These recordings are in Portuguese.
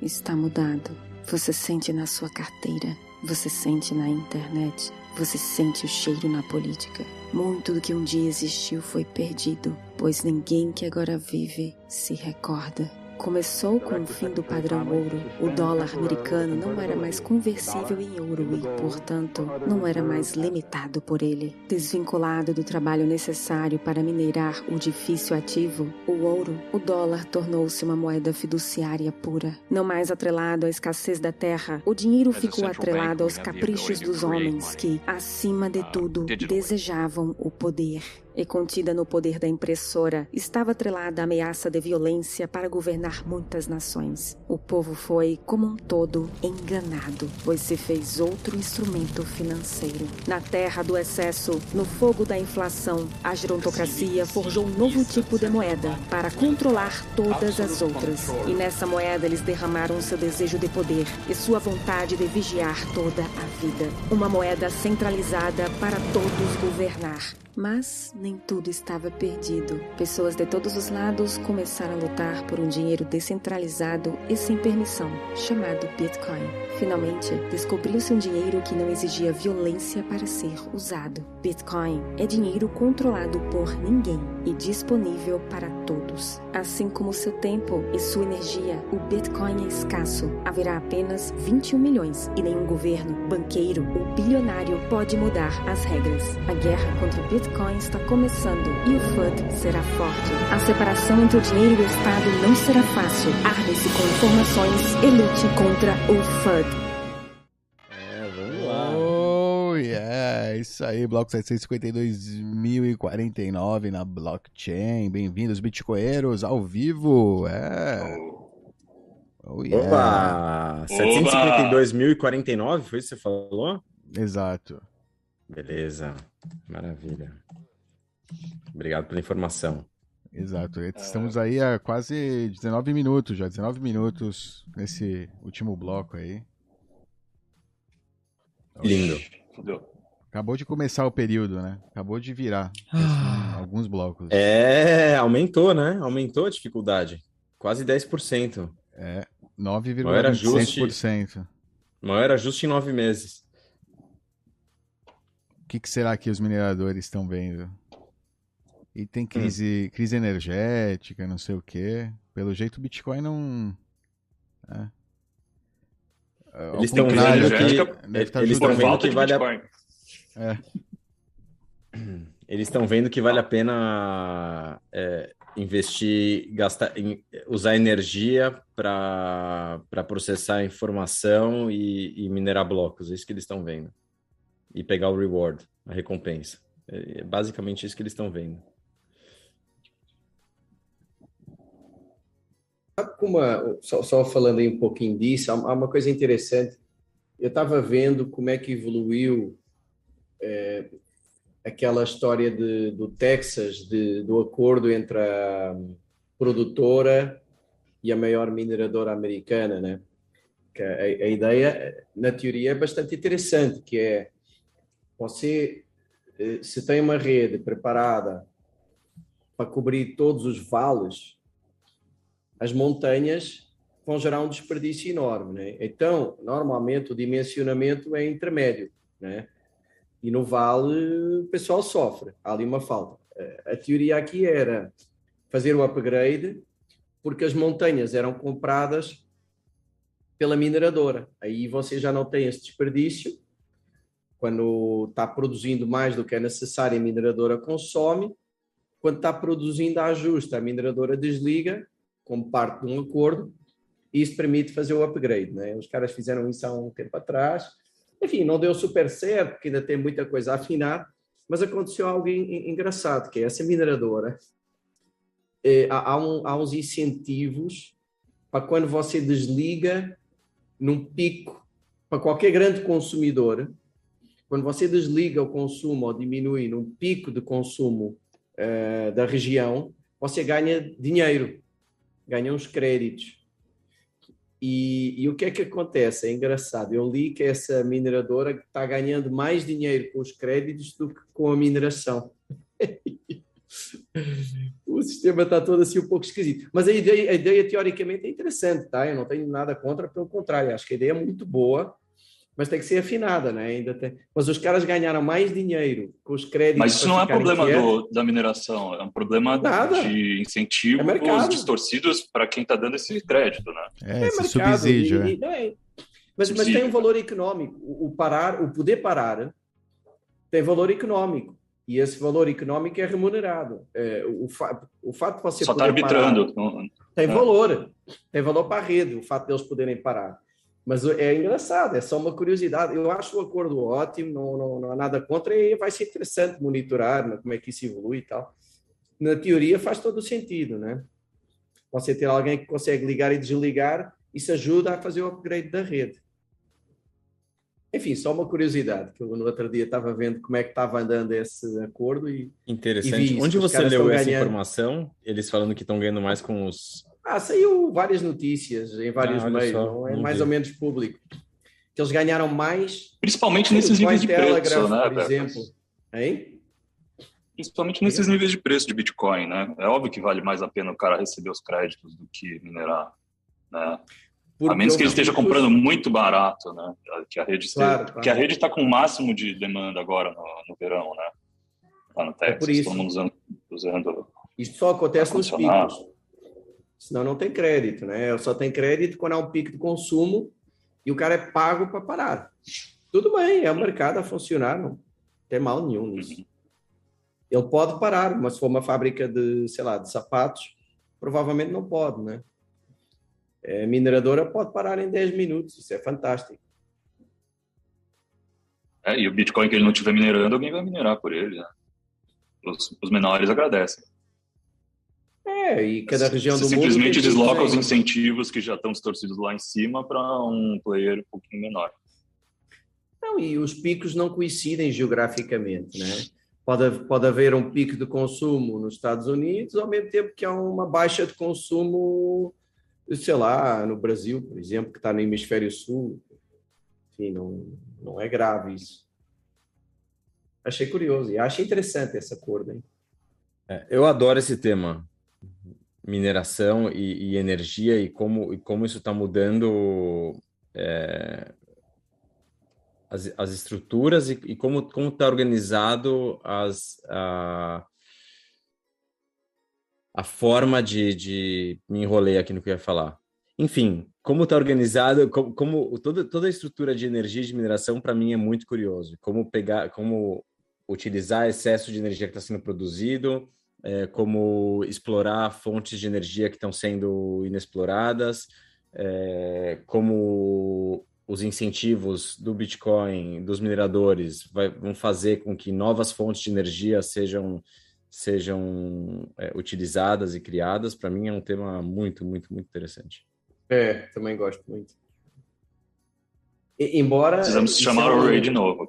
está mudado. Você sente na sua carteira, você sente na internet, você sente o cheiro na política. Muito do que um dia existiu foi perdido, pois ninguém que agora vive se recorda. Começou com o fim do padrão ouro. O dólar americano não era mais conversível em ouro e, portanto, não era mais limitado por ele. Desvinculado do trabalho necessário para minerar o difícil ativo, o ouro, o dólar tornou-se uma moeda fiduciária pura. Não mais atrelado à escassez da terra, o dinheiro ficou atrelado aos caprichos dos homens que, acima de tudo, desejavam o poder e contida no poder da impressora, estava atrelada a ameaça de violência para governar muitas nações. O povo foi, como um todo, enganado, pois se fez outro instrumento financeiro. Na terra do excesso, no fogo da inflação, a gerontocracia forjou um novo tipo de moeda para controlar todas as outras. E nessa moeda eles derramaram seu desejo de poder e sua vontade de vigiar toda a vida. Uma moeda centralizada para todos governar. Mas nem tudo estava perdido. Pessoas de todos os lados começaram a lutar por um dinheiro descentralizado e sem permissão, chamado Bitcoin. Finalmente, descobriu-se um dinheiro que não exigia violência para ser usado. Bitcoin é dinheiro controlado por ninguém e disponível para todos. Assim como seu tempo e sua energia, o Bitcoin é escasso. Haverá apenas 21 milhões e nenhum governo, banqueiro ou bilionário pode mudar as regras. A guerra contra o Bitcoin Bitcoin está começando e o FUD será forte. A separação entre o dinheiro e o Estado não será fácil. Arme-se com informações e lute contra o FUD. É, vamos lá. Oh, yeah. Isso aí, bloco 752.049 na blockchain. Bem-vindos, bitcoinheiros, ao vivo. É. Oh, yeah. Opa! 752.049, foi isso que você falou? Exato. Beleza, maravilha. Obrigado pela informação. Exato. Estamos aí há quase 19 minutos já, 19 minutos nesse último bloco aí. Lindo. Acabou de começar o período, né? Acabou de virar ah. alguns blocos. É, aumentou, né? Aumentou a dificuldade. Quase 10%. É, 9,25%. Maior ajuste em nove meses. O que, que, será que os mineradores estão vendo? E tem crise, hum. crise energética, não sei o quê. Pelo jeito o Bitcoin não. É. Eles estão vendo que, eles estão vendo que vale a... é. Eles estão vendo que vale a pena é, investir, gastar, em, usar energia para processar informação e, e minerar blocos. É isso que eles estão vendo e pegar o reward, a recompensa. É, é basicamente isso que eles estão vendo. Como só, só, falando aí um pouquinho disso, há uma coisa interessante. Eu estava vendo como é que evoluiu é, aquela história de, do Texas, de, do acordo entre a produtora e a maior mineradora americana, né? A, a ideia, na teoria, é bastante interessante, que é você, eh, se tem uma rede preparada para cobrir todos os vales, as montanhas vão gerar um desperdício enorme. Né? Então, normalmente o dimensionamento é intermédio. Né? E no vale o pessoal sofre, há ali uma falta. Eh, a teoria aqui era fazer o upgrade, porque as montanhas eram compradas pela mineradora. Aí você já não tem esse desperdício quando está produzindo mais do que é necessário, a mineradora consome. Quando está produzindo, ajusta, a mineradora desliga, como parte de um acordo, e isso permite fazer o upgrade. Né? Os caras fizeram isso há um tempo atrás. Enfim, não deu super certo, porque ainda tem muita coisa a afinar, mas aconteceu algo engraçado, que é essa mineradora. Eh, há, um, há uns incentivos para quando você desliga num pico, para qualquer grande consumidor, quando você desliga o consumo ou diminui num pico de consumo uh, da região, você ganha dinheiro, ganha uns créditos. E, e, o que é que acontece? É engraçado. Eu li que essa mineradora está ganhando mais dinheiro com os créditos do que com a mineração. o sistema está todo assim um pouco esquisito. Mas a ideia, a ideia teoricamente é interessante, tá? Eu não tenho nada contra, pelo contrário, acho que a ideia é muito boa, mas tem que ser afinada, né? Ainda tem... Mas os caras ganharam mais dinheiro com os créditos. Mas isso não é problema do, da mineração, é um problema nada. de incentivos é distorcidos para quem está dando esse crédito, né? É, é esse mercado, subsídio. E, é. é. Mas, mas tem um valor econômico. O, parar, o poder parar tem valor econômico. E esse valor econômico é remunerado. É, o, fa o fato de você Só está arbitrando. Parar, tem é. valor. Tem valor para a rede, o fato de eles poderem parar. Mas é engraçado, é só uma curiosidade. Eu acho o acordo ótimo, não, não, não há nada contra, e vai ser interessante monitorar né, como é que isso evolui e tal. Na teoria faz todo o sentido, né? Você ter alguém que consegue ligar e desligar, isso ajuda a fazer o upgrade da rede. Enfim, só uma curiosidade, que eu no outro dia estava vendo como é que estava andando esse acordo e. Interessante. E Onde você leu essa ganhando... informação? Eles falando que estão ganhando mais com os ah, saiu várias notícias em vários ah, meios, só, é mais vi. ou menos público. Que eles ganharam mais. Principalmente nesses níveis de preço, né? Por exemplo. Hein? Principalmente nesses níveis de preço de Bitcoin, né? É óbvio que vale mais a pena o cara receber os créditos do que minerar, né? Porque a menos que ele esteja comprando muito barato, né? Que a rede claro, claro. que a rede está com o máximo de demanda agora no, no verão, né? Lá no Texas, é por isso. todo mundo usando, usando Isso só acontece nos picos. Senão não tem crédito, né? Só tem crédito quando há um pico de consumo e o cara é pago para parar. Tudo bem, é o mercado a funcionar, não tem mal nenhum nisso. Ele pode parar, mas se for uma fábrica de, sei lá, de sapatos, provavelmente não pode, né? A mineradora pode parar em 10 minutos, isso é fantástico. É, e o Bitcoin que ele não estiver minerando, alguém vai minerar por ele, né? Os, os menores agradecem. É, e cada região Você do mundo. Simplesmente desloca os incentivos que já estão distorcidos lá em cima para um player um pouquinho menor. Não, e os picos não coincidem geograficamente, né? Pode, pode haver um pico de consumo nos Estados Unidos, ao mesmo tempo que há uma baixa de consumo, sei lá, no Brasil, por exemplo, que está no hemisfério sul. Enfim, não, não é grave isso. Achei curioso e achei interessante esse acordo, hein? É, eu adoro esse tema mineração e, e, energia e como, e como isso está mudando é, as, as estruturas e, e como está organizado as, a, a forma de, de... Me enrolei aqui no que eu ia falar. Enfim, como está organizado, como, como, toda, toda a estrutura de energia e de mineração, para mim, é muito curioso. Como pegar, como utilizar excesso de energia que está sendo produzido, é, como explorar fontes de energia que estão sendo inexploradas, é, como os incentivos do Bitcoin, dos mineradores, vai, vão fazer com que novas fontes de energia sejam, sejam é, utilizadas e criadas, para mim é um tema muito, muito, muito interessante. É, também gosto muito. E, embora. Precisamos chamar é um... o Ray de novo.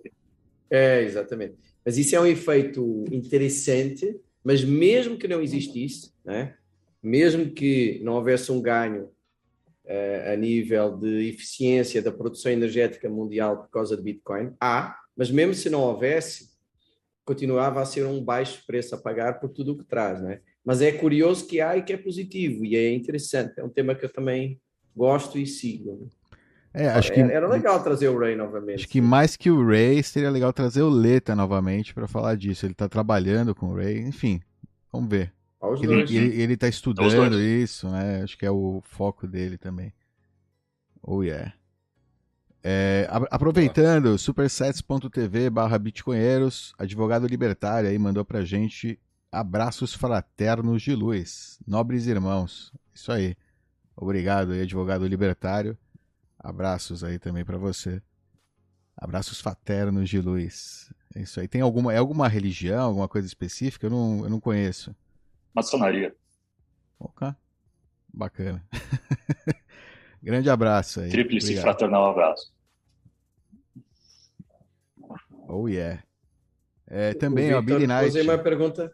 É, exatamente. Mas isso é um efeito interessante mas mesmo que não existisse, né? mesmo que não houvesse um ganho uh, a nível de eficiência da produção energética mundial por causa de Bitcoin, há, mas mesmo se não houvesse, continuava a ser um baixo preço a pagar por tudo o que traz, né? Mas é curioso que há e que é positivo e é interessante. É um tema que eu também gosto e sigo. É, acho que era legal trazer o Ray novamente. Acho que mais que o Ray, seria legal trazer o Leta novamente para falar disso. Ele está trabalhando com o Ray, enfim, vamos ver. Ele, ele, ele tá estudando isso, né? Acho que é o foco dele também. Oh yeah. É, aproveitando, supersets.tv barra bitcoinheiros, advogado libertário aí mandou pra gente abraços fraternos de luz, nobres irmãos. Isso aí. Obrigado aí, advogado libertário. Abraços aí também para você. Abraços fraternos de luz. É isso aí. Tem alguma, é alguma religião, alguma coisa específica? Eu não, eu não conheço. Maçonaria. Ok. Bacana. Grande abraço aí. Tríplice fraternal abraço. Oh yeah. É, também, ó, Billy Knight. uma pergunta.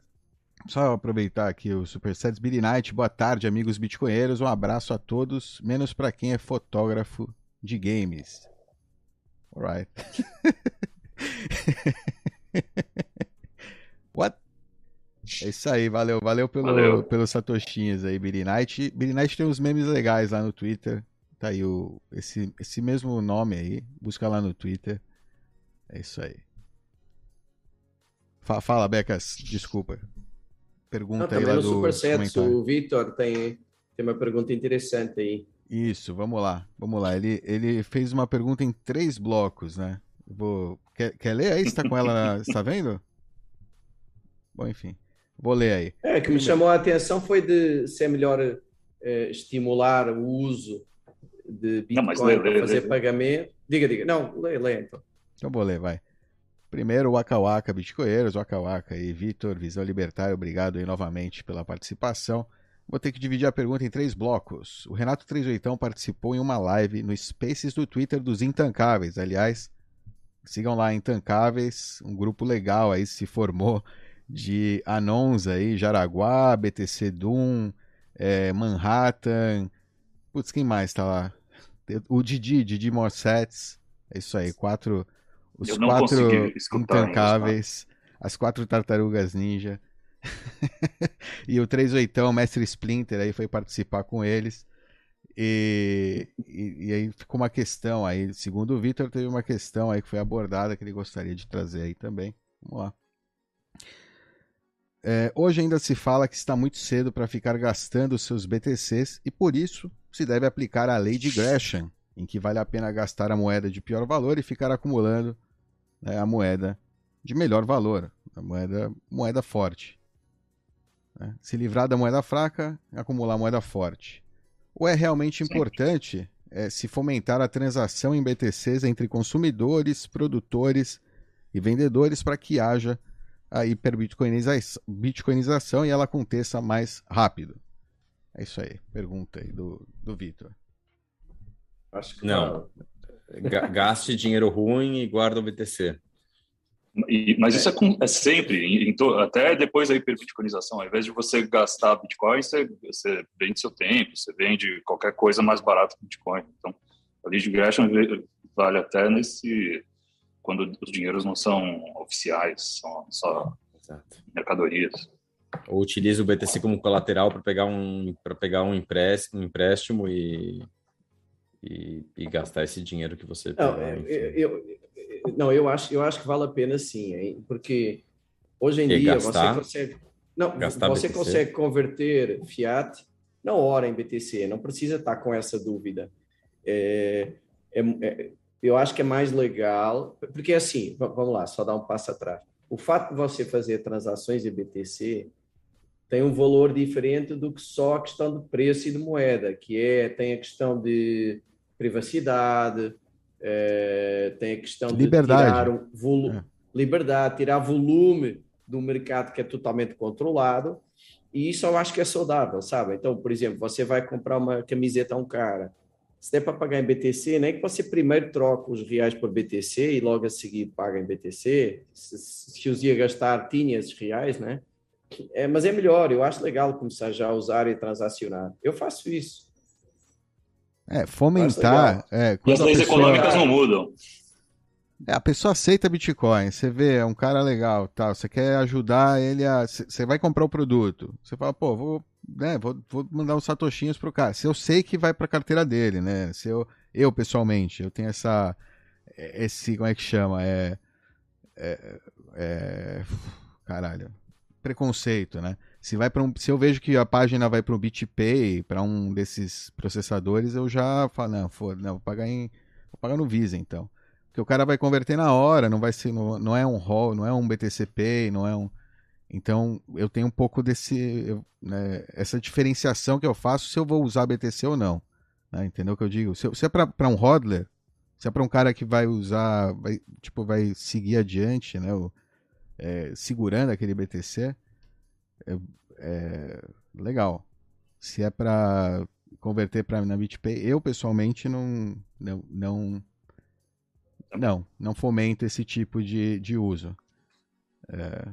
Só aproveitar aqui o Supersets Billy Knight. Boa tarde, amigos bitcoinheiros. Um abraço a todos, menos para quem é fotógrafo de games. Alright. What? É isso aí, valeu, valeu pelo, valeu. pelos satoshinhas aí, Billy Knight. Billy Knight tem uns memes legais lá no Twitter. Tá aí o, esse, esse mesmo nome aí, busca lá no Twitter. É isso aí. Fala Becas, desculpa. Pergunta Não, aí lá do Supersets, o Vitor tem, tem uma pergunta interessante aí. Isso, vamos lá, vamos lá. Ele, ele fez uma pergunta em três blocos, né? Vou... Quer, quer ler aí? Você está com ela, está vendo? Bom, enfim. Vou ler aí. É, que me chamou a atenção foi de ser melhor eh, estimular o uso de Bitcoin para fazer lê, pagamento. Diga, diga. Não, lê, lê então. Então vou ler, vai. Primeiro, o Waka Waka Bitcoinheiros, Waka Waka e Vitor, Visão Libertária, obrigado aí novamente pela participação. Vou ter que dividir a pergunta em três blocos. O Renato 38 participou em uma live no Spaces do Twitter dos Intancáveis. Aliás, sigam lá, Intancáveis, um grupo legal aí se formou de anons aí, Jaraguá, BTC Doom, é, Manhattan. Putz, quem mais tá lá? O Didi, Didi Morsets. É isso aí, quatro. Os quatro intancáveis. As quatro tartarugas ninja. e o 38, Mestre Splinter, aí foi participar com eles. E, e, e, aí ficou uma questão aí, segundo o Vitor, teve uma questão aí que foi abordada que ele gostaria de trazer aí também. Vamos lá. É, hoje ainda se fala que está muito cedo para ficar gastando seus BTCs e por isso se deve aplicar a lei de Gresham, em que vale a pena gastar a moeda de pior valor e ficar acumulando né, a moeda de melhor valor, a moeda, moeda forte. Né? Se livrar da moeda fraca, acumular moeda forte. Ou é realmente importante é, se fomentar a transação em BTCs entre consumidores, produtores e vendedores para que haja a hiperbitcoinização e ela aconteça mais rápido. É isso aí. Pergunta aí do, do Vitor. Acho que não. Gaste dinheiro ruim e guarda o BTC. E, mas isso é, é sempre, em, até depois da hiperbitcoinização, ao invés de você gastar Bitcoin, você, você vende seu tempo, você vende qualquer coisa mais barata que Bitcoin. Então, a lei de Gresham vale até nesse quando os dinheiros não são oficiais, são só Exato. mercadorias. Ou utiliza o BTC como colateral para pegar um para pegar um empréstimo, um empréstimo e, e, e, gastar esse dinheiro que você não, pegar, eu, eu, não, eu acho eu acho que vale a pena sim, hein? porque hoje em dia gastar, você consegue não você BTC. consegue converter fiat na hora em BTC, não precisa estar com essa dúvida. É, é, é eu acho que é mais legal, porque assim, vamos lá, só dar um passo atrás. O fato de você fazer transações em BTC tem um valor diferente do que só a questão de preço e de moeda, que é tem a questão de privacidade, é, tem a questão liberdade. de tirar é. liberdade, tirar volume do mercado que é totalmente controlado, e isso eu acho que é saudável, sabe? Então, por exemplo, você vai comprar uma camiseta a um cara, se der para pagar em BTC, nem que você primeiro troque os reais por BTC e logo a seguir paga em BTC, se, se os ia gastar, tinha esses reais, né? É, mas é melhor, eu acho legal começar já a usar e transacionar. Eu faço isso. É, fomentar. É, e as leis pessoa... econômicas não mudam. É, a pessoa aceita Bitcoin, você vê, é um cara legal, tal, você quer ajudar ele a. Você vai comprar o produto. Você fala, pô, vou né, vou, vou mandar uns satoshinhos pro cara. Se eu sei que vai pra carteira dele, né? Se eu, eu pessoalmente, eu tenho essa. Esse, como é que chama? É. é, é caralho. Preconceito, né? Se, vai um, se eu vejo que a página vai para um BitPay, para um desses processadores, eu já falo, não, for, não, vou pagar em. Vou pagar no Visa, então. Porque o cara vai converter na hora, não vai ser. Não, não é um ROL, não é um BTC Pay, não é um então eu tenho um pouco desse né, essa diferenciação que eu faço se eu vou usar BTC ou não. Né, entendeu o que eu digo? Se, se é para um hodler, se é para um cara que vai usar, vai, tipo, vai seguir adiante, né, o, é, segurando aquele BTC, é, é legal. Se é para converter para na BitPay, eu pessoalmente não, não, não, não, não fomento esse tipo de, de uso. É,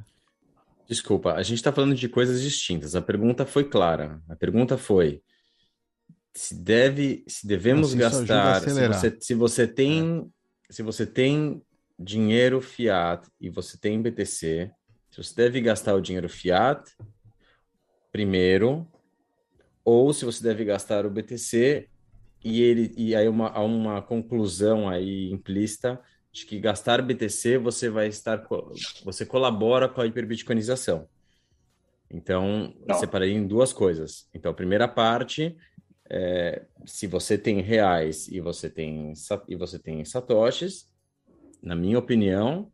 Desculpa, a gente está falando de coisas distintas. A pergunta foi clara. A pergunta foi se deve, se devemos gastar, se você, se você tem, é. se você tem dinheiro fiat e você tem BTC, se você deve gastar o dinheiro fiat primeiro, ou se você deve gastar o BTC e ele e aí uma, há uma conclusão aí implícita de que gastar BTC você vai estar você colabora com a hiperbitcoinização. Então, Não. separei em duas coisas. Então, a primeira parte é, se você tem reais e você tem e você tem satoshis, na minha opinião,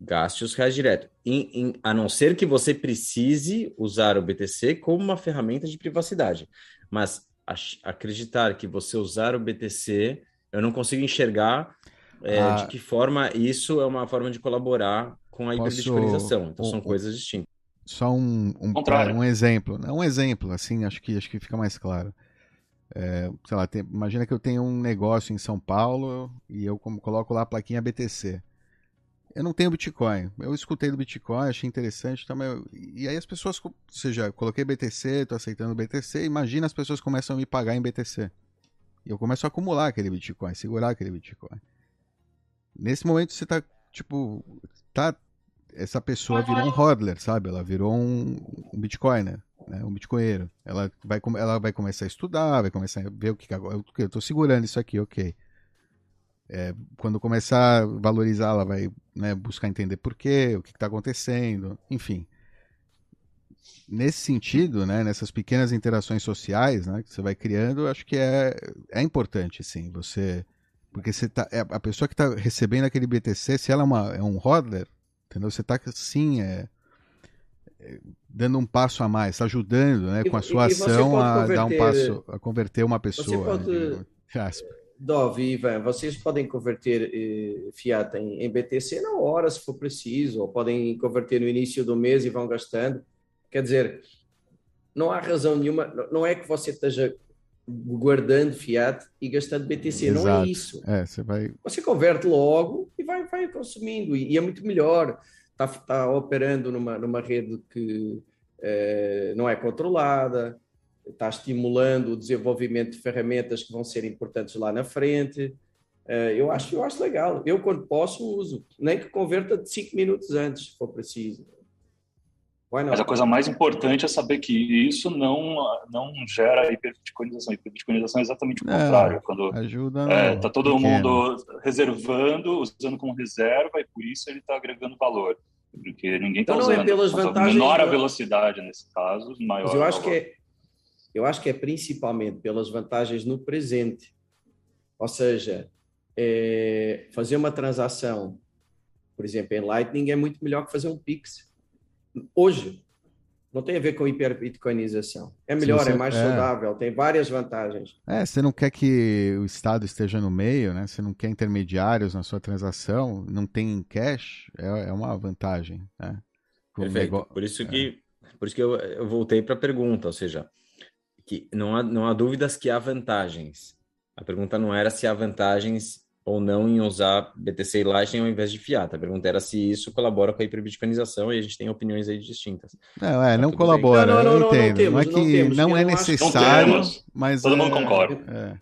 gaste os reais direto. Em, em, a não ser que você precise usar o BTC como uma ferramenta de privacidade. Mas acreditar que você usar o BTC, eu não consigo enxergar é, ah, de que forma isso é uma forma de colaborar com a hiperbitcoinização. Então, são coisas distintas. Só um, um, um exemplo. Um exemplo, assim, acho que, acho que fica mais claro. É, sei lá, tem, imagina que eu tenho um negócio em São Paulo e eu coloco lá a plaquinha BTC eu não tenho Bitcoin. Eu escutei do Bitcoin, achei interessante também. E aí as pessoas, ou seja, coloquei BTC, estou aceitando BTC, imagina as pessoas começam a me pagar em BTC. E eu começo a acumular aquele Bitcoin, segurar aquele Bitcoin. Nesse momento você tá, tipo, tá essa pessoa virou um hodler, sabe? Ela virou um, um Bitcoiner, né? um Bitcoinheiro. Ela vai, ela vai começar a estudar, vai começar a ver o que, eu, eu tô segurando isso aqui, ok. É, quando começar a valorizar, ela vai né, buscar entender por quê, o que está acontecendo, enfim. Nesse sentido, né, nessas pequenas interações sociais né, que você vai criando, acho que é, é importante, sim, você... Porque você tá, é, a pessoa que está recebendo aquele BTC, se ela é, uma, é um hodler, entendeu? Você está, sim, é, é, dando um passo a mais, está ajudando né, com a sua e, ação a dar um passo, a converter uma pessoa. Você pode... Né, Dove e Ivan, vocês podem converter eh, Fiat em, em, BTC na hora, se for preciso, ou podem converter no início do mês e vão gastando. Quer dizer, não há razão nenhuma, não é que você esteja guardando Fiat e gastando BTC, Exato. não é isso. É, você, vai... você converte logo e vai, vai consumindo, e, e é muito melhor. Está, está operando numa, numa rede que eh, não é controlada, está estimulando o desenvolvimento de ferramentas que vão ser importantes lá na frente. Eh, eu acho, eu acho legal. Eu, quando posso, uso. Nem que converta de cinco minutos antes, se for preciso. Mas a coisa mais importante é saber que isso não, não gera hiperbitcoinização. Hiperbitcoinização é exatamente o contrário. quando ajuda. É, tá todo pequeno. mundo reservando, usando como reserva, e por isso ele está agregando valor. Porque ninguém está então, usando. Não é pelas vantagens. Menor a velocidade nesse caso, maior. Mas eu acho que é, eu acho que é principalmente pelas vantagens no presente. Ou seja, é, fazer uma transação, por exemplo, em Lightning é muito melhor que fazer um Pix. Hoje, não tem a ver com hiperbitcoinização. É melhor, você, é mais é. saudável, tem várias vantagens. É, você não quer que o Estado esteja no meio, né? Você não quer intermediários na sua transação, não tem cash, é, é uma vantagem, né? Perfeito. Por isso que, por isso que eu, eu voltei para a pergunta, ou seja, que não há, não há dúvidas que há vantagens. A pergunta não era se há vantagens ou não em usar BTC e Lightning ao invés de Fiat. A pergunta era se isso colabora com a hiperbitcoinização e a gente tem opiniões aí distintas. Não, é, não colabora, não, não, não, eu entendo. Não, temos, não é que temos, não é necessário, mas... Todo é, mundo concorda. É.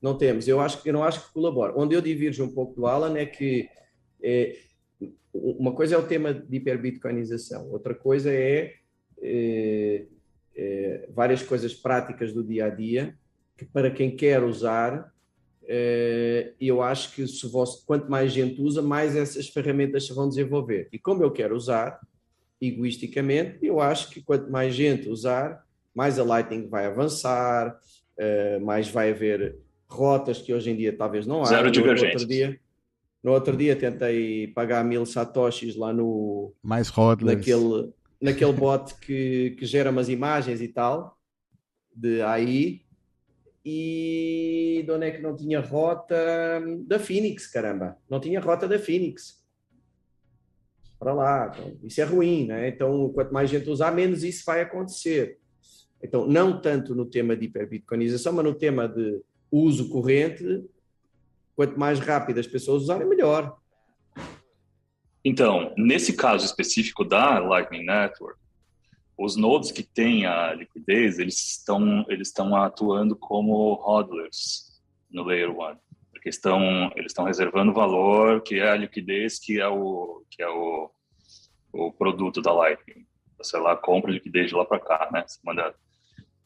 Não temos, eu acho que não acho que colabora. Onde eu divirjo um pouco do Alan é que é, uma coisa é o tema de hiperbitcoinização, outra coisa é, é é, várias coisas práticas do dia a dia que para quem quer usar é, eu acho que se você, quanto mais gente usa, mais essas ferramentas se vão desenvolver. E como eu quero usar, egoisticamente, eu acho que quanto mais gente usar, mais a Lightning vai avançar, é, mais vai haver rotas que hoje em dia talvez não há. Zero divergência. No outro dia, no outro dia tentei pagar mil satoshis lá no... Mais rodlers. Naquele, naquele bot que, que gera umas imagens e tal, de AI, e de onde é que não tinha rota da Phoenix, caramba, não tinha rota da Phoenix. Para lá, então, isso é ruim, né? Então, quanto mais gente usar, menos isso vai acontecer. Então, não tanto no tema de hiperbitcoinização, mas no tema de uso corrente, quanto mais rápido as pessoas usarem, melhor. Então, nesse caso específico da Lightning Network, os nodes que têm a liquidez, eles estão eles estão atuando como hodlers no layer 1, porque estão eles estão reservando valor, que é a liquidez, que é o que é o o produto da Lightning. Você lá compra liquidez de lá para cá, né? Você manda.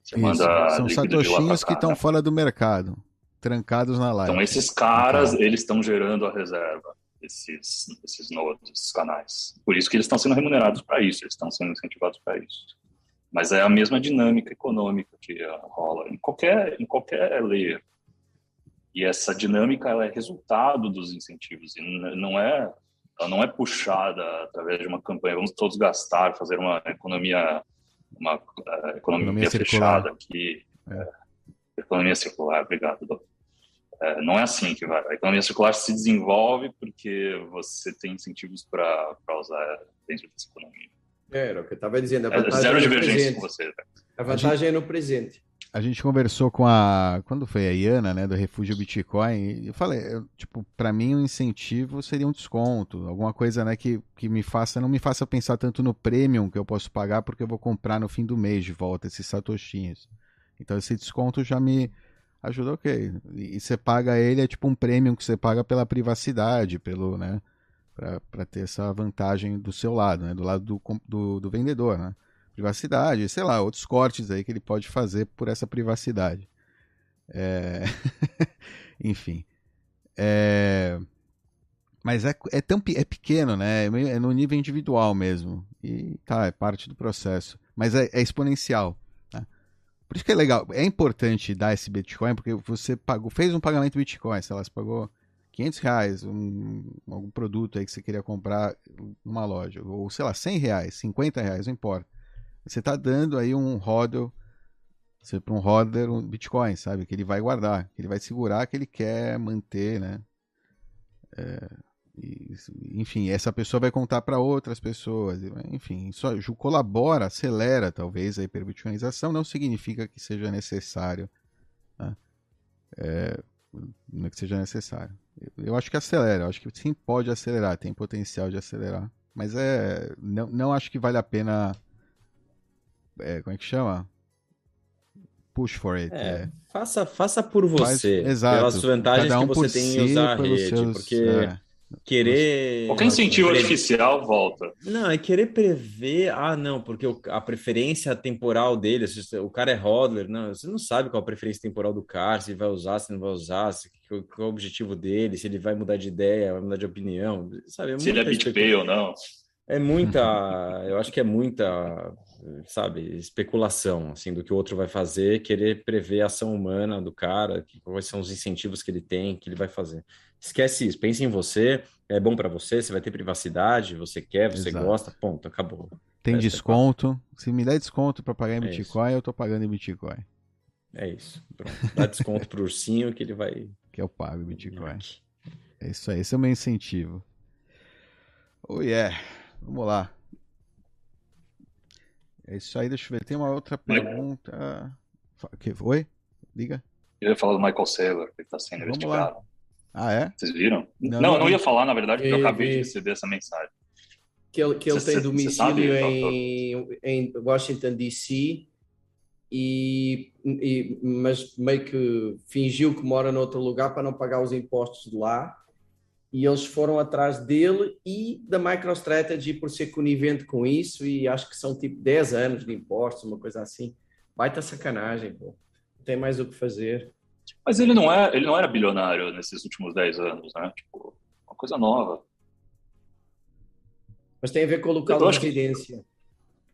Você Isso, manda são satoshinhos que estão né? fora do mercado, trancados na Lightning. Então, esses caras, então... eles estão gerando a reserva, esses, esses nodes, esses canais. Por isso que eles estão sendo remunerados para isso, eles estão sendo incentivados para isso. Mas é a mesma dinâmica econômica que rola em qualquer, em qualquer layer. E essa dinâmica ela é resultado dos incentivos, e não é ela não é puxada através de uma campanha, vamos todos gastar, fazer uma economia, uma uh, economia, economia fechada aqui. É. Economia circular, obrigado, doutor. É, não é assim que vai. A economia circular se desenvolve porque você tem incentivos para usar dentro dessa economia. É, era o que eu estava dizendo. A é, zero é divergência com você. Né? A vantagem a gente, é no presente. A gente conversou com a. Quando foi a Iana, né, do Refúgio Bitcoin, e eu falei, eu, tipo, para mim o um incentivo seria um desconto, alguma coisa, né, que, que me faça, não me faça pensar tanto no premium que eu posso pagar porque eu vou comprar no fim do mês de volta esses satoshinhos. Então esse desconto já me ajuda, ok. E, você paga ele, é tipo um premium que você paga pela privacidade, pelo, né, para ter essa vantagem do seu lado, né, do lado do, do, do vendedor, né privacidade, sei lá, outros cortes aí que ele pode fazer por essa privacidade. É... Enfim. É... Mas é, é, tão, é pequeno, né? É, é no nível individual mesmo. E tá, é parte do processo. Mas é, é exponencial. Por isso que é legal. É importante dar esse Bitcoin, porque você pagou, fez um pagamento Bitcoin, sei lá, você pagou 500 reais, um, algum produto aí que você queria comprar numa loja, ou sei lá, 100 reais, 50 reais, não importa. Você está dando aí um hodl, para um hodler um Bitcoin, sabe? Que ele vai guardar, que ele vai segurar, que ele quer manter, né? É, e, enfim, essa pessoa vai contar para outras pessoas, enfim, isso colabora, acelera talvez a hiperbitcoinização, não significa que seja necessário, né? é, não é que seja necessário. Eu, eu acho que acelera, eu acho que sim pode acelerar, tem potencial de acelerar, mas é, não, não acho que vale a pena é, como é que chama? Push for it. É, é. Faça, faça por você. Faz, exato. Pelas vantagens um que você tem em usar a rede. Seus, porque é. Querer. Qualquer incentivo pre... artificial volta. Não, é querer prever. Ah, não, porque a preferência temporal dele, o cara é hodler. Não, você não sabe qual a preferência temporal do cara, se vai usar, se não vai usar, se, qual, qual é o objetivo dele, se ele vai mudar de ideia, vai mudar de opinião. Sabe, é se ele é BitPay ou não. É muita, eu acho que é muita sabe, especulação, assim, do que o outro vai fazer, querer prever a ação humana do cara, quais são os incentivos que ele tem, que ele vai fazer. Esquece isso, pense em você, é bom para você, você vai ter privacidade, você quer, você Exato. gosta, ponto, acabou. Tem desconto, se me der desconto para pagar em é Bitcoin, isso. eu tô pagando em Bitcoin. É isso, pronto. Dá desconto pro ursinho que ele vai... Que eu pago em Bitcoin. É isso aí, esse é o meu incentivo. Oh yeah, vamos lá. É isso aí, deixa eu ver. Tem uma outra pergunta. O que foi? Liga. Eu ia falar do Michael Saylor, que está sendo Vamos investigado. Lá. Ah, é? Vocês viram? Não, não, não ia falar, na verdade, porque eu acabei de receber essa mensagem. Que ele, que ele cê, tem domicílio em, em Washington, D.C. E, e, mas meio que fingiu que mora noutro lugar para não pagar os impostos de lá e eles foram atrás dele e da MicroStrategy por ser conivente com isso e acho que são tipo 10 anos de impostos, uma coisa assim. Baita sacanagem, pô. Não tem mais o que fazer. Mas ele não, é, ele não era bilionário nesses últimos 10 anos, né? Tipo, uma coisa nova. Mas tem a ver com o local de residência.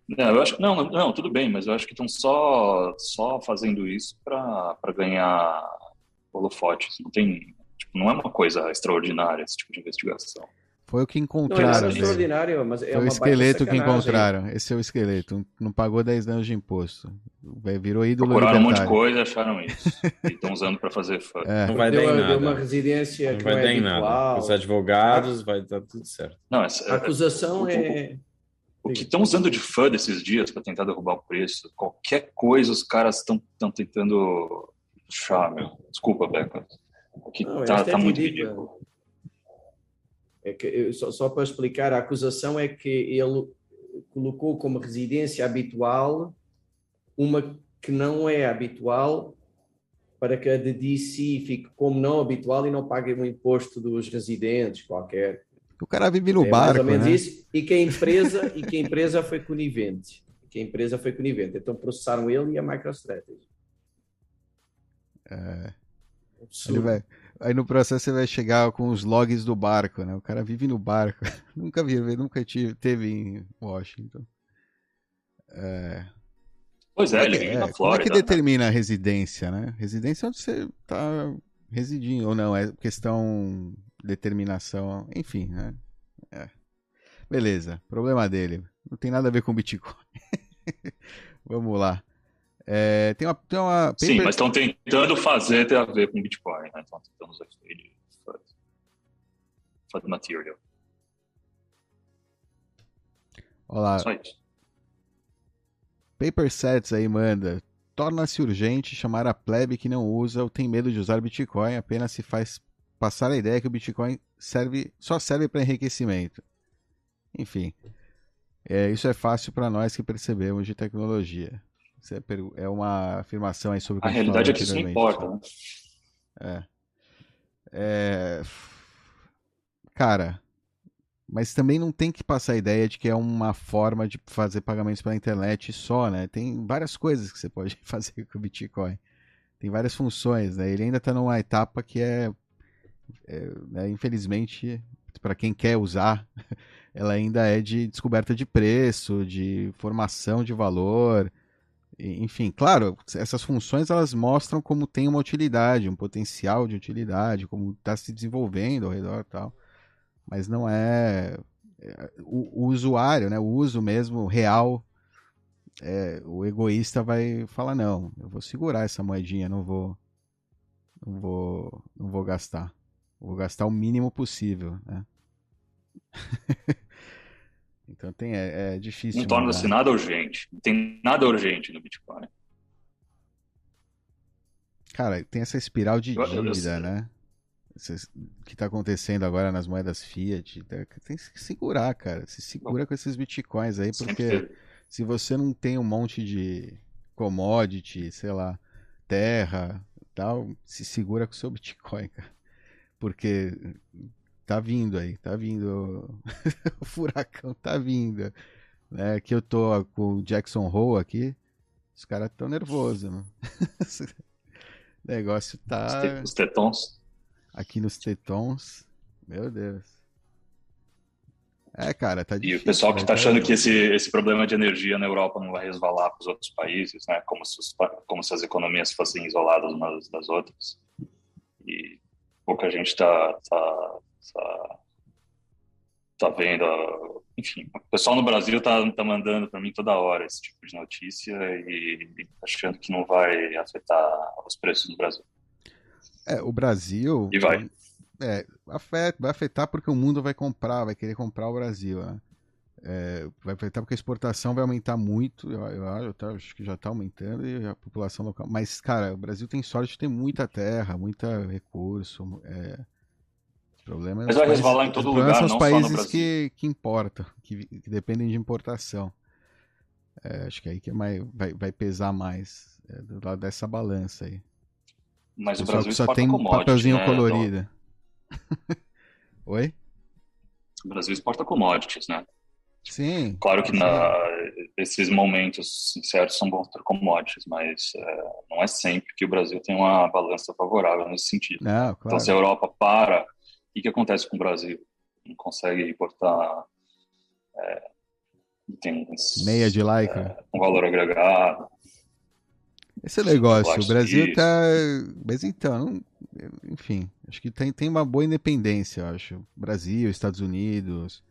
Que... Não, eu acho não, não, tudo bem, mas eu acho que estão só, só fazendo isso para ganhar holofotes. Não tem Tipo, não é uma coisa extraordinária esse tipo de investigação. Foi o que encontraram. Não, é extraordinário, mas é Foi o esqueleto que encontraram. Esse é o esqueleto. Não pagou 10 anos de imposto. Virou ídolo Procuraram um monte de coisa acharam isso. e estão usando para fazer fã. É. Não vai dar em nada. uma residência não vai é dar em nada. Os advogados, vai dar tudo certo. Não, essa, a acusação é... O, o que estão usando de fã desses dias para tentar derrubar o preço, qualquer coisa os caras estão tentando puxar, meu. Desculpa, Beca. Que não, tá, tá muito ridículo. É que, só, só para explicar, a acusação é que ele colocou como residência habitual uma que não é habitual para que a de DC fique como não habitual e não pague o imposto dos residentes qualquer. O cara vive no é, barco, né? Isso, e que a empresa e que a empresa foi conivente, que a empresa foi conivente. Então processaram ele e a MicroStrategy. É. Vai, aí no processo você vai chegar com os logs do barco, né? O cara vive no barco. nunca vi, nunca tive, teve em Washington. É... Pois é, ele vive é, na Flórida. Como é que determina né? a residência, né? Residência é onde você está residindo, ou não, é questão determinação, enfim, né? É. Beleza, problema dele. Não tem nada a ver com Bitcoin. Vamos lá. É, tem uma, tem uma paper... Sim, mas estão tentando fazer ter a ver com Bitcoin, né? Estão tentando usar ele fazer material. Olá. Só isso. Paper Sets aí manda. Torna-se urgente chamar a plebe que não usa ou tem medo de usar Bitcoin, apenas se faz passar a ideia que o Bitcoin serve, só serve para enriquecimento. Enfim, é, isso é fácil para nós que percebemos de tecnologia. É, é uma afirmação aí sobre a realidade é que isso não importa. Né? É. é. Cara, mas também não tem que passar a ideia de que é uma forma de fazer pagamentos pela internet só, né? Tem várias coisas que você pode fazer com o Bitcoin. Tem várias funções, né? Ele ainda está numa etapa que é, é né? infelizmente, para quem quer usar, ela ainda é de descoberta de preço, de formação de valor, enfim, claro, essas funções elas mostram como tem uma utilidade, um potencial de utilidade, como está se desenvolvendo ao redor, tal mas não é, é o, o, usuário, né, o uso mesmo real, é, o egoísta vai falar não, eu vou segurar essa moedinha, não vou, não vou, não vou gastar, vou gastar o mínimo possível, né? então tem é, é difícil. Não torna-se nada urgente, não tem nada urgente no Bitcoin. Cara, tem essa espiral de dívida, né? que está acontecendo agora nas moedas fiat, tá, tem que segurar, cara. Se segura com esses bitcoins aí, porque se você não tem um monte de commodity, sei lá, terra, tal, se segura com o seu bitcoin, cara. Porque tá vindo aí, tá vindo o furacão tá vindo. Né? Que eu tô com o Jackson Hole aqui, os caras tão nervosos, né? o negócio tá os tetons aqui nos tetons. Meu Deus. É, cara, tá difícil. E o pessoal que está né? achando que esse, esse problema de energia na Europa não vai resvalar para os outros países, né? Como se, os, como se as economias fossem isoladas umas das outras. E pouca gente está tá, tá, tá vendo. Enfim, o pessoal no Brasil está tá mandando para mim toda hora esse tipo de notícia e, e achando que não vai afetar os preços no Brasil. É, o Brasil. E vai. É, afeta, vai afetar porque o mundo vai comprar, vai querer comprar o Brasil. Né? É, vai afetar porque a exportação vai aumentar muito, eu, eu, eu, eu acho que já está aumentando, e a população local. Mas, cara, o Brasil tem sorte de ter muita terra, muito recurso. É, problema Mas vai países, resvalar em todo lugar, são os países que, que importam, que, que dependem de importação. É, acho que é aí que é mais, vai, vai pesar mais é, do lado dessa balança aí. Mas o Brasil só tem papelzinho né, colorido. Oi? O Brasil exporta commodities, né? Sim. Claro que na, esses momentos certos são bons para commodities, mas é, não é sempre que o Brasil tem uma balança favorável nesse sentido. Não, claro. Então, se a Europa para, o que acontece com o Brasil? Não consegue importar é, itens, meia de lycra, é, um valor agregado. Esse é o negócio. O Brasil tá. Mas então, não... enfim, acho que tem, tem uma boa independência, eu acho. Brasil, Estados Unidos.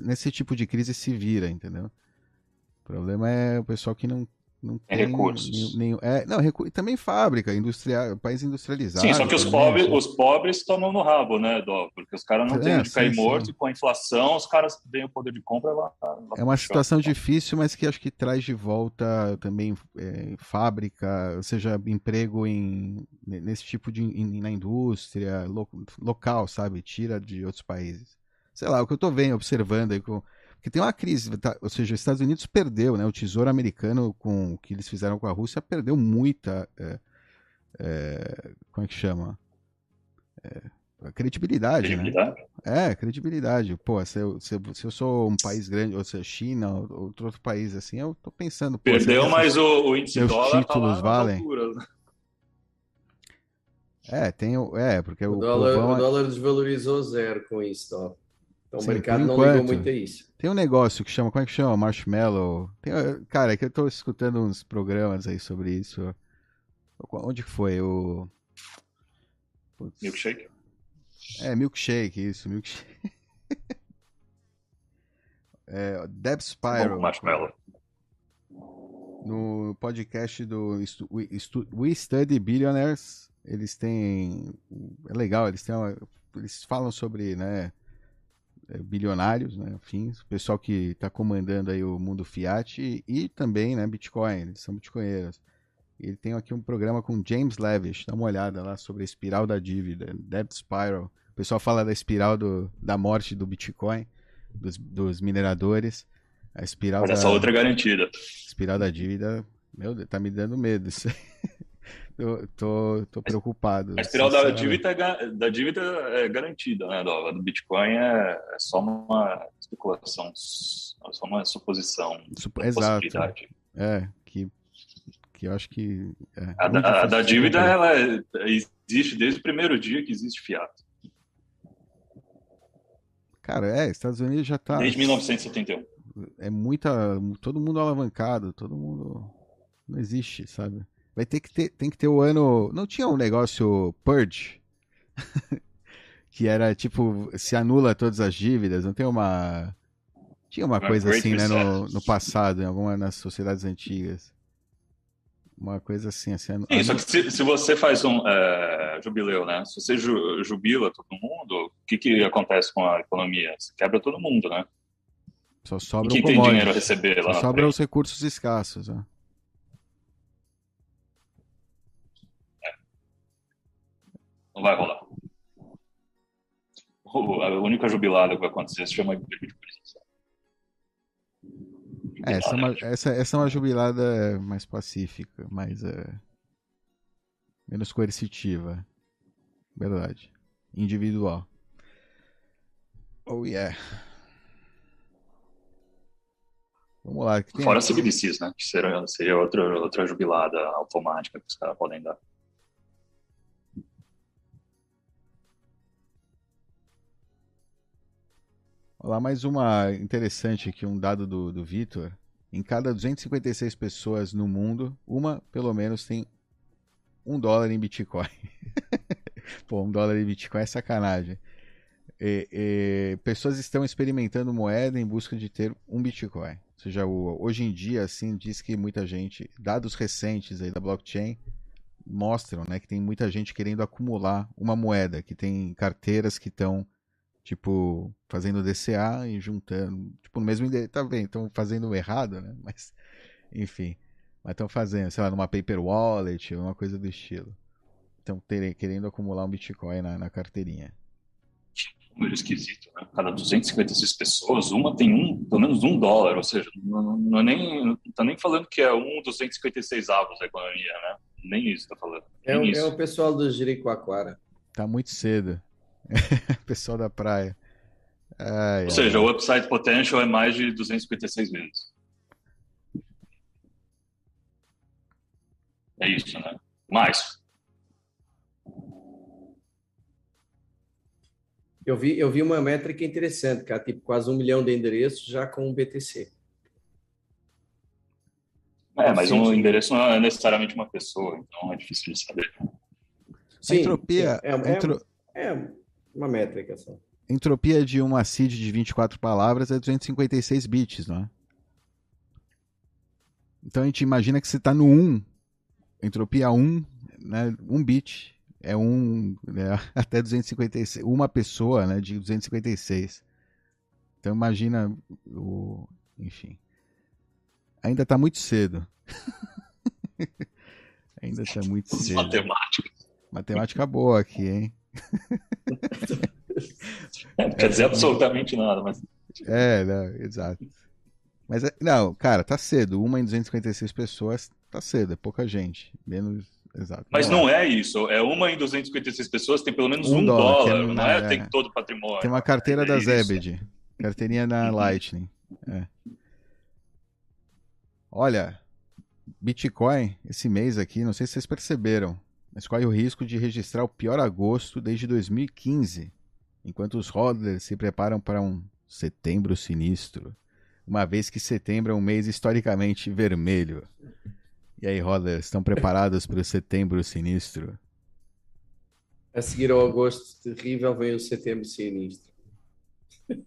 Nesse tipo de crise se vira, entendeu? O problema é o pessoal que não, não é tem recursos. Nenhum, é, não, recu também fábrica, industrial, país industrializado. Sim, só que os pobres, os pobres tomam no rabo, né, Dó? Porque os caras não é, têm onde cair sim, morto e com a inflação os caras têm o poder de compra lá. lá é uma situação difícil, mas que acho que traz de volta também é, fábrica, ou seja, emprego em, nesse tipo de in, na indústria lo, local, sabe? Tira de outros países. Sei lá, o que eu tô vendo, observando aí com porque tem uma crise, tá? ou seja, os Estados Unidos perdeu, né? O Tesouro Americano, com o que eles fizeram com a Rússia, perdeu muita. É, é, como é que chama? É, credibilidade, né? credibilidade, né? É, credibilidade. Pô, se eu, se, se eu sou um país grande, ou seja, China, ou outro país assim, eu tô pensando. Pô, Perdeu, mas o, o índice dólar títulos tá valem. É, tem o. É, porque o. O dólar, o dólar desvalorizou zero com isso, ó. Então Sim, o mercado não ligou muito a isso. Tem um negócio que chama. Como é que chama? Marshmallow. Tem, cara, é que eu tô escutando uns programas aí sobre isso. Onde foi? O. Putz. Milkshake? É, milkshake, isso, milkshake. é, Deb Spiral. Marshmallow. No podcast do We Study Billionaires, eles têm. É legal, eles têm uma, eles falam sobre, né? É, bilionários, né, o pessoal que está comandando aí o mundo fiat e, e, também, né, Bitcoin, eles são bitcoinheiros. Ele tem aqui um programa com James Levish, dá uma olhada lá sobre a espiral da dívida, Debt Spiral. O pessoal fala da espiral do, da morte do Bitcoin, dos, dos mineradores. A espiral Mas da, essa outra garantida. Espiral da dívida, meu Deus, tá me dando medo isso Eu tô, tô preocupado. A espiral da dívida, é, da dívida é garantida, né? Do, do Bitcoin é, é só uma especulação, é só uma suposição. Sup Exato. É, que que eu acho que. É, a, da, a da dívida ela existe desde o primeiro dia que existe fiato. Cara, é, Estados Unidos já tá. Desde 1971. É muita. Todo mundo alavancado, todo mundo. Não existe, sabe? Vai ter que ter. Tem que ter o ano. Não tinha um negócio Purge? que era tipo, se anula todas as dívidas, não tem uma. Tinha uma coisa assim, né, no, no passado, em alguma das sociedades antigas. Uma coisa assim, assim. Sim, só que se, se você faz um é, jubileu, né? Se você ju, jubila todo mundo, o que, que acontece com a economia? Você quebra todo mundo, né? Só sobra tem dinheiro a receber Só lá. sobra os recursos escassos, né? Não vai rolar. a única jubilada que vai acontecer se chama de presidência. É, essa, é uma, essa, essa é uma jubilada mais pacífica, mais é, menos coercitiva. Verdade. Individual. Oh yeah. Vamos lá. Fora aqui... CBDCs, né? Que seria, seria outra, outra jubilada automática que os caras podem dar. Olá, mais uma interessante aqui, um dado do, do Vitor. Em cada 256 pessoas no mundo, uma pelo menos tem um dólar em Bitcoin. Pô, um dólar em Bitcoin é sacanagem. E, e, pessoas estão experimentando moeda em busca de ter um Bitcoin. Ou seja, o, hoje em dia, assim, diz que muita gente, dados recentes aí da blockchain, mostram né, que tem muita gente querendo acumular uma moeda, que tem carteiras que estão tipo, fazendo DCA e juntando, tipo, no mesmo endereço, tá bem, estão fazendo errado, né? Mas, enfim, mas estão fazendo, sei lá, numa paper wallet, uma coisa do estilo. Estão querendo acumular um Bitcoin na, na carteirinha. Número esquisito, né? Cada 256 pessoas, uma tem um, pelo menos um dólar, ou seja, não, não é nem, não tá nem falando que é um 256 avos da economia, né? Nem isso tá falando. É, o, é o pessoal do Jericoacoara. Tá muito cedo. Pessoal da praia. Ai, Ou seja, o upside potential é mais de 256 vezes. É isso, né? Mais. Eu vi, eu vi uma métrica interessante, cara, tipo quase um milhão de endereços já com o BTC. É, mas um endereço não é necessariamente uma pessoa, então é difícil de saber. Sim, entropia, é, é, entro... é, uma métrica só. Entropia de uma seed de 24 palavras é 256 bits, não é? Então a gente imagina que você está no 1, entropia 1, né, 1 bit é um né, até 256, uma pessoa, né, de 256. Então imagina o, enfim. Ainda está muito cedo. Ainda está muito cedo. Matemática. Matemática boa aqui, hein? Não quer dizer absolutamente nada, mas. É, não, exato. Mas, é, não, cara, tá cedo. Uma em 256 pessoas tá cedo, é pouca gente. Menos. Exato. Mas não, não é. é. isso. É uma em 256 pessoas, tem pelo menos um, um dólar, dólar não, não é, é, Tem todo o patrimônio. Tem uma carteira é da Zebed. Carteirinha da uhum. Lightning. É. Olha, Bitcoin, esse mês aqui, não sei se vocês perceberam, mas corre o risco de registrar o pior agosto desde 2015, enquanto os hodlers se preparam para um setembro sinistro, uma vez que setembro é um mês historicamente vermelho. E aí, hodlers, estão preparados para o setembro sinistro? A seguir ao agosto terrível vem o setembro sinistro.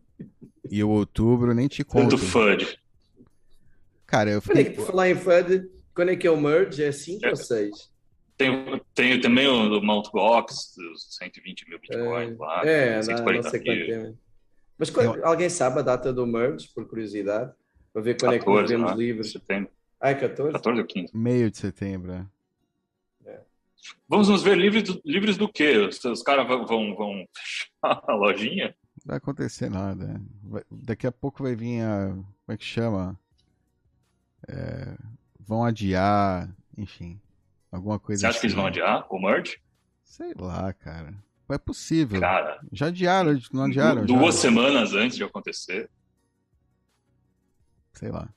E o outubro nem te conto. Tanto FUD. Cara, eu fiquei... Falar em FUD, quando é que é o merge? É 5 é. ou 6? Tem, tem também o do Mount Gox, dos 120 mil bitcoins é, lá. É, 140 não, sei quanto é. Mas quando, alguém sabe a data do merge, por curiosidade? Para ver quando 14, é que nós vemos é? livros. Setembro. Ah, é 14? 14 ou 15. Meio de setembro, é. é. Vamos nos ver livres do, livres do quê? Os, os caras vão, vão, vão fechar a lojinha? Não vai acontecer nada. Vai, daqui a pouco vai vir a. Como é que chama? É, vão adiar, enfim. Alguma coisa Você acha assim. que eles vão assim. adiar o merge? Sei lá, cara. É possível. Cara, já adiaram, não adiaram? Duas já. semanas antes de acontecer. Sei lá.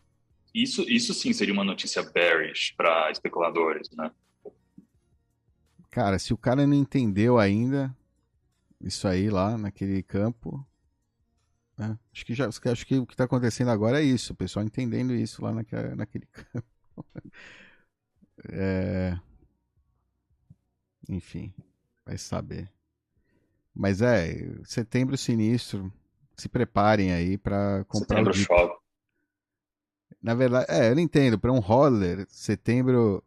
Isso, isso sim seria uma notícia bearish para especuladores, né? Cara, se o cara não entendeu ainda isso aí lá naquele campo, né? acho que já acho que o que está acontecendo agora é isso, o pessoal entendendo isso lá naquele, naquele campo. É... Enfim, vai saber. Mas é, setembro sinistro. Se preparem aí para comprar setembro o chove. Na verdade, é, eu não entendo. Para um roller, setembro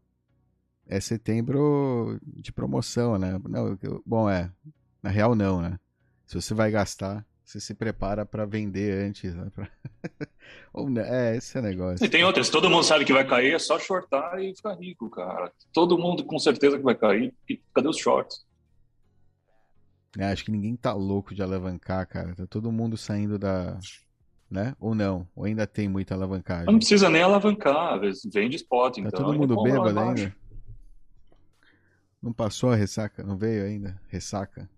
é setembro de promoção, né? Não, bom, é. Na real, não, né? Se você vai gastar, você se prepara para vender antes, né? Pra... Ou, é, esse é o negócio. E tem outras, todo mundo sabe que vai cair, é só shortar e ficar rico, cara. Todo mundo com certeza que vai cair. Cadê os shorts? É, acho que ninguém tá louco de alavancar, cara. Tá todo mundo saindo da. Né? Ou não? Ou ainda tem muita alavancagem? Não precisa nem alavancar, vende spot, então. Tá todo mundo bêbado ainda? Não passou a ressaca? Não veio ainda? Ressaca?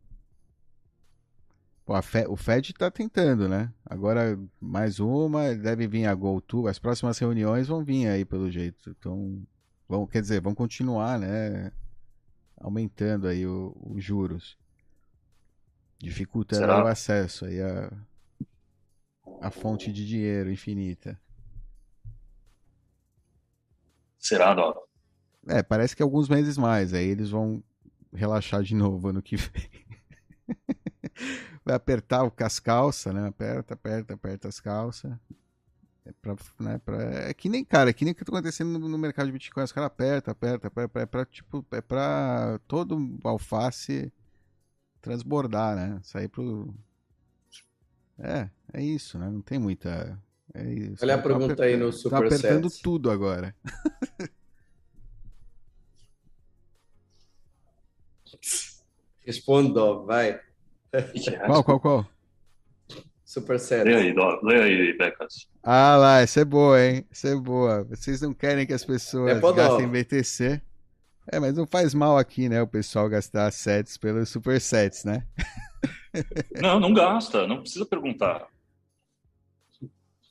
Pô, o Fed tá tentando, né? Agora mais uma, deve vir a GoTo. As próximas reuniões vão vir aí, pelo jeito. Então, vão, quer dizer, vão continuar, né? Aumentando aí os juros dificultando Será? o acesso aí a, a fonte de dinheiro infinita. Será, Dó? É, parece que alguns meses mais, aí eles vão relaxar de novo ano que vem. Vai apertar o as calças, né? Aperta, aperta, aperta as calças. É, pra, né, pra, é que nem, cara, é que nem o que tá acontecendo no, no mercado de Bitcoin. Os caras aperta, aperta, aperta, é pra, tipo, é pra todo alface transbordar, né? Sair pro. É, é isso, né? Não tem muita. É isso. Olha a tá pergunta aí no Super Tá apertando tudo agora. Responda, vai. Qual, qual, qual? Super set. Lê aí, Lê aí, Becas. Ah lá, essa é boa, hein? Essa é boa. Vocês não querem que as pessoas é gastem BTC. É, mas não faz mal aqui, né? O pessoal gastar sets pelos supersets, né? não, não gasta, não precisa perguntar.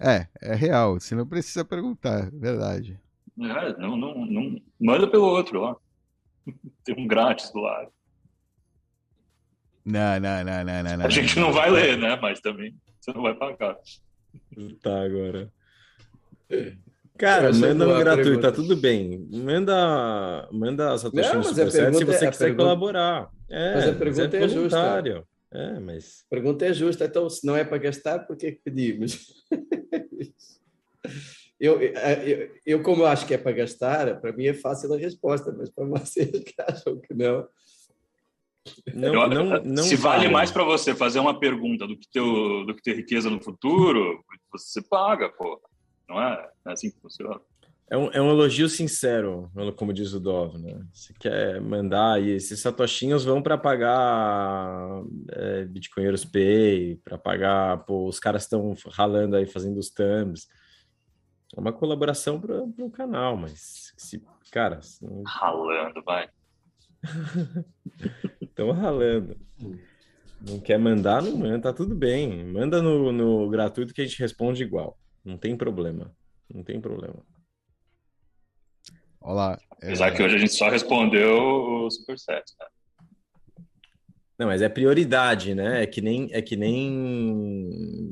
É, é real, você não precisa perguntar, verdade. É, não, não, não. Manda pelo outro lá. Tem um grátis do lado. Não, não, não, não, não. A gente não, não vai ler, né? Mas também você não vai pagar. Tá, agora. Cara, manda no gratuito, tá tudo bem. Manda, manda a Satoshi no Superchat se você quiser pergunta... colaborar. É, mas a pergunta é, é justa. É, mas... A pergunta é justa. Então, se não é para gastar, por que pedimos? eu, eu, eu, como eu acho que é para gastar, para mim é fácil a resposta, mas para vocês que acham que não... Não, não, não se vale mais para você fazer uma pergunta do que, ter, do que ter riqueza no futuro, você paga, pô. Não é, é assim que funciona. É um, é um elogio sincero, como diz o Dov, né? Você quer mandar e esses satoshinhos vão para pagar é, Bitcoinheiros Pay, para pagar, pô, os caras estão ralando aí fazendo os thumbs. É uma colaboração para o canal, mas se, cara. Ralando, vai. Estão ralando. Não quer mandar, não manda, tá tudo bem. Manda no, no gratuito que a gente responde igual. Não tem problema. Não tem problema. Olá. É... Apesar que hoje a gente só respondeu o Superset, né? Não, mas é prioridade, né? É que nem é que nem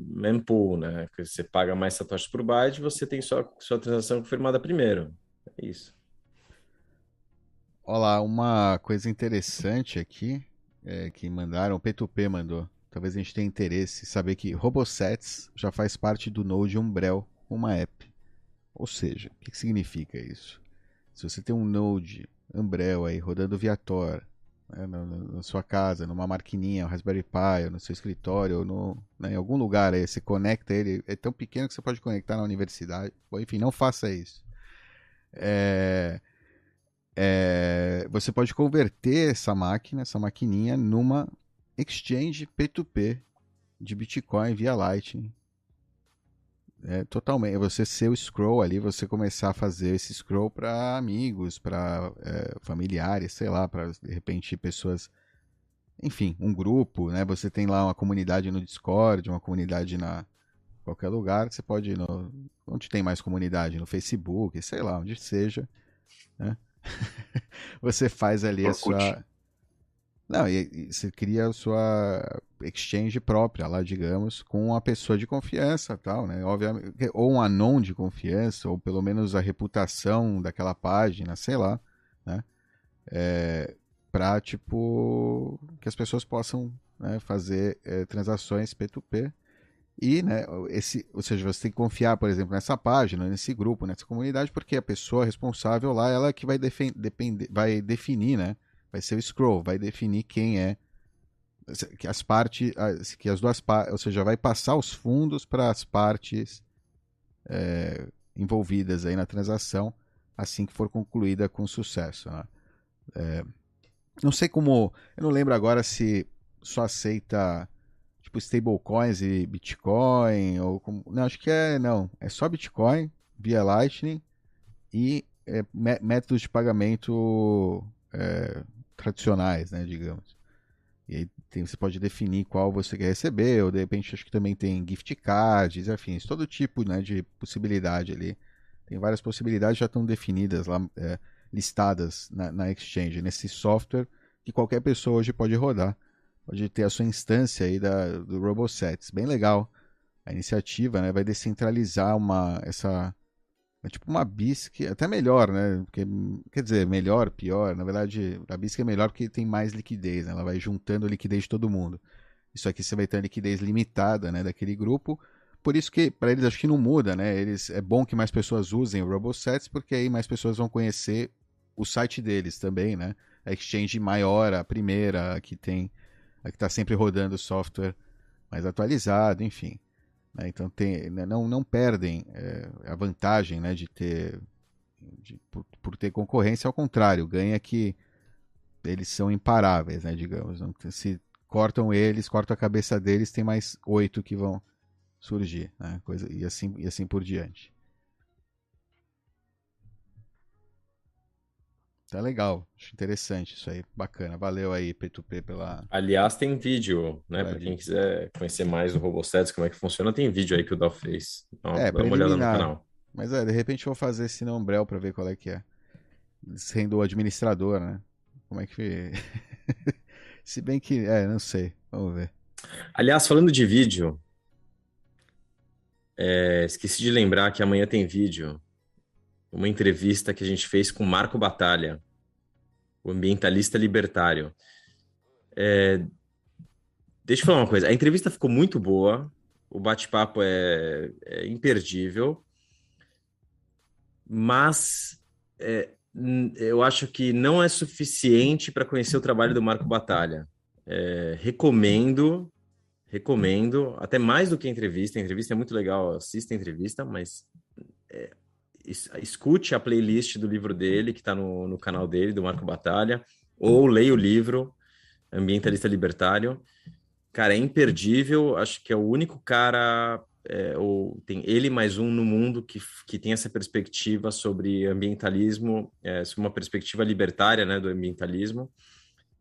mempool, né? Que você paga mais satoshis por byte, você tem sua sua transação confirmada primeiro. É isso. Olá, uma coisa interessante aqui é, que mandaram, o P2P mandou. Talvez a gente tenha interesse em saber que Robosets já faz parte do Node Umbrel, uma app. Ou seja, o que, significa isso? Se você tem um Node Umbrel aí rodando Viator né, na, na, sua casa, numa maquininha, um Raspberry Pi, no seu escritório, no, né, em algum lugar aí, você conecta ele, é tão pequeno que você pode conectar na universidade. Bom, enfim, não faça isso. É, é, você pode converter essa máquina, essa maquininha, numa exchange P2P de Bitcoin via Lightning. É, totalmente. Você ser o scroll ali, você começar a fazer esse scroll para amigos, para é, familiares, sei lá, para de repente pessoas. Enfim, um grupo, né? Você tem lá uma comunidade no Discord, uma comunidade na qualquer lugar. Você pode ir no. Onde tem mais comunidade? No Facebook, sei lá, onde seja. Né? você faz ali a sua. Não, e, e, você cria a sua exchange própria lá, digamos, com uma pessoa de confiança tal, né? Obviamente, ou um anon de confiança, ou pelo menos a reputação daquela página, sei lá, né? É, para tipo que as pessoas possam né, fazer é, transações P2P e, né, esse, ou seja, você tem que confiar, por exemplo, nessa página, nesse grupo, nessa comunidade, porque a pessoa responsável lá, ela é que vai, depender, vai definir, né? Vai ser o scroll, vai definir quem é que as partes, que as duas partes, ou seja, vai passar os fundos para as partes é, envolvidas aí na transação assim que for concluída com sucesso. Né? É, não sei como, eu não lembro agora se só aceita tipo stablecoins e Bitcoin, ou como, não, acho que é, não, é só Bitcoin via Lightning e é, métodos de pagamento é, tradicionais, né, digamos. E aí tem, você pode definir qual você quer receber, ou de repente acho que também tem gift cards, afins, todo tipo né, de possibilidade ali. Tem várias possibilidades já estão definidas lá, é, listadas na, na Exchange, nesse software que qualquer pessoa hoje pode rodar pode ter a sua instância aí da, do RoboSets. Bem legal a iniciativa, né? Vai descentralizar uma essa é tipo uma BISC, até melhor, né? Porque, quer dizer, melhor, pior. Na verdade, a BISC é melhor porque tem mais liquidez, né? Ela vai juntando a liquidez de todo mundo. Isso aqui você vai ter a liquidez limitada, né? Daquele grupo. Por isso que, para eles, acho que não muda, né? Eles, é bom que mais pessoas usem o RoboSets, porque aí mais pessoas vão conhecer o site deles também, né? A exchange maior, a primeira, que tem a que está sempre rodando software mais atualizado, enfim. Né? Então tem, né, não, não perdem é, a vantagem né, de ter de, por, por, ter concorrência, ao contrário, ganha que eles são imparáveis, né, digamos. Não, se cortam eles, cortam a cabeça deles, tem mais oito que vão surgir, né, coisa, e, assim, e assim por diante. Tá legal, acho interessante isso aí, bacana. Valeu aí, P2P, pela. Aliás, tem vídeo, né? Para quem quiser conhecer mais o RoboSets, como é que funciona, tem vídeo aí que o Dal fez. Então, é, dá uma olhada no canal. Mas é, de repente eu vou fazer esse Umbrel para ver qual é que é. Sendo o administrador, né? Como é que. Se bem que. É, não sei. Vamos ver. Aliás, falando de vídeo, é, esqueci de lembrar que amanhã tem vídeo uma entrevista que a gente fez com Marco Batalha, o ambientalista libertário. É... Deixa eu falar uma coisa, a entrevista ficou muito boa, o bate-papo é, é, imperdível, mas é, eu acho que não é suficiente para conhecer o trabalho do Marco Batalha. É, recomendo, recomendo, até mais do que a entrevista. A entrevista é muito legal, assista a entrevista, mas escute a playlist do livro dele, que está no, no canal dele, do Marco Batalha, ou leia o livro, Ambientalista Libertário. Cara, é imperdível. Acho que é o único cara é, ou tem ele mais um no mundo que, que tem essa perspectiva sobre ambientalismo, é, sobre uma perspectiva libertária, né, do ambientalismo.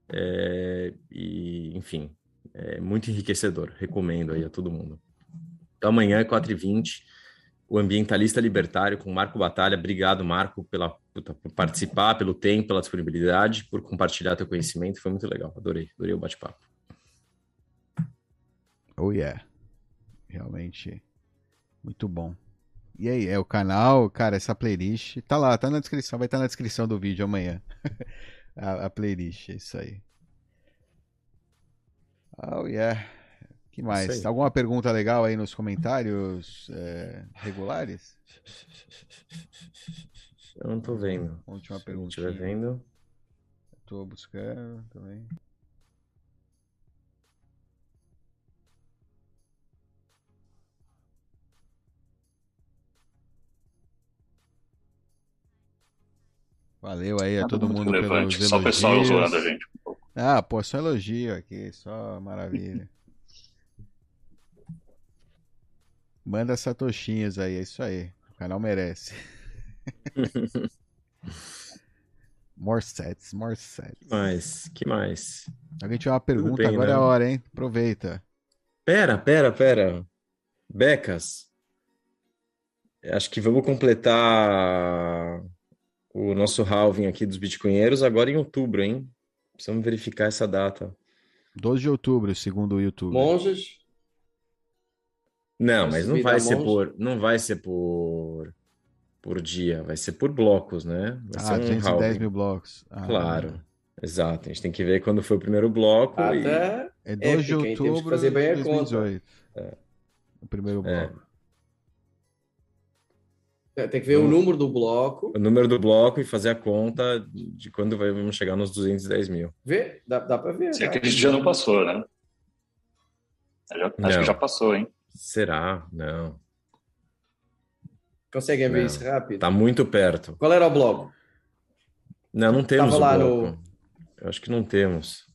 É, e, enfim, é muito enriquecedor. Recomendo aí a todo mundo. Então, amanhã, 4h20, o Ambientalista Libertário com Marco Batalha. Obrigado, Marco, pela, por participar, pelo tempo, pela disponibilidade, por compartilhar teu conhecimento. Foi muito legal. Adorei, adorei o bate-papo. Oh, yeah. Realmente, muito bom. E aí, é o canal, cara, essa playlist tá lá, tá na descrição, vai estar tá na descrição do vídeo amanhã. a, a, playlist, é isso aí. Oh, yeah. Que mais? Alguma pergunta legal aí nos comentários é, regulares? Eu não tô vendo. Última pergunta. Se vendo. Tô buscando também. Valeu aí a todo mundo relevante. pelos Só o pessoal zoando a gente um pouco. Ah, pô, só elogio aqui, só maravilha. Manda satoshinhas aí, é isso aí. O canal merece. more sets, more sets. Que mais? Que mais? Alguém tiver uma pergunta, bem, agora né? é a hora, hein? Aproveita. Pera, pera, pera. Becas. Acho que vamos completar o nosso halving aqui dos bitcoinheiros agora em outubro, hein? Precisamos verificar essa data. 12 de outubro, segundo o YouTube. Monges? Não, mas não vai ser por, não vai ser por por dia, vai ser por blocos, né? Vai ah, ser um 210 mil blocos. Ah, claro. Exato, a gente tem que ver quando foi o primeiro bloco. Até e... É 2 de outubro de 2018. É. O primeiro é. bloco. É. É, tem que ver o número do bloco. O número do bloco e fazer a conta de quando vamos chegar nos 210 mil. Vê? Dá, dá para ver. Se aquele dia não passou, né? Já, acho que já passou, hein? Será? Não. Conseguem ver isso rápido? Tá muito perto. Qual era o bloco? Não, não temos Tava o bloco. No... Eu acho que não temos.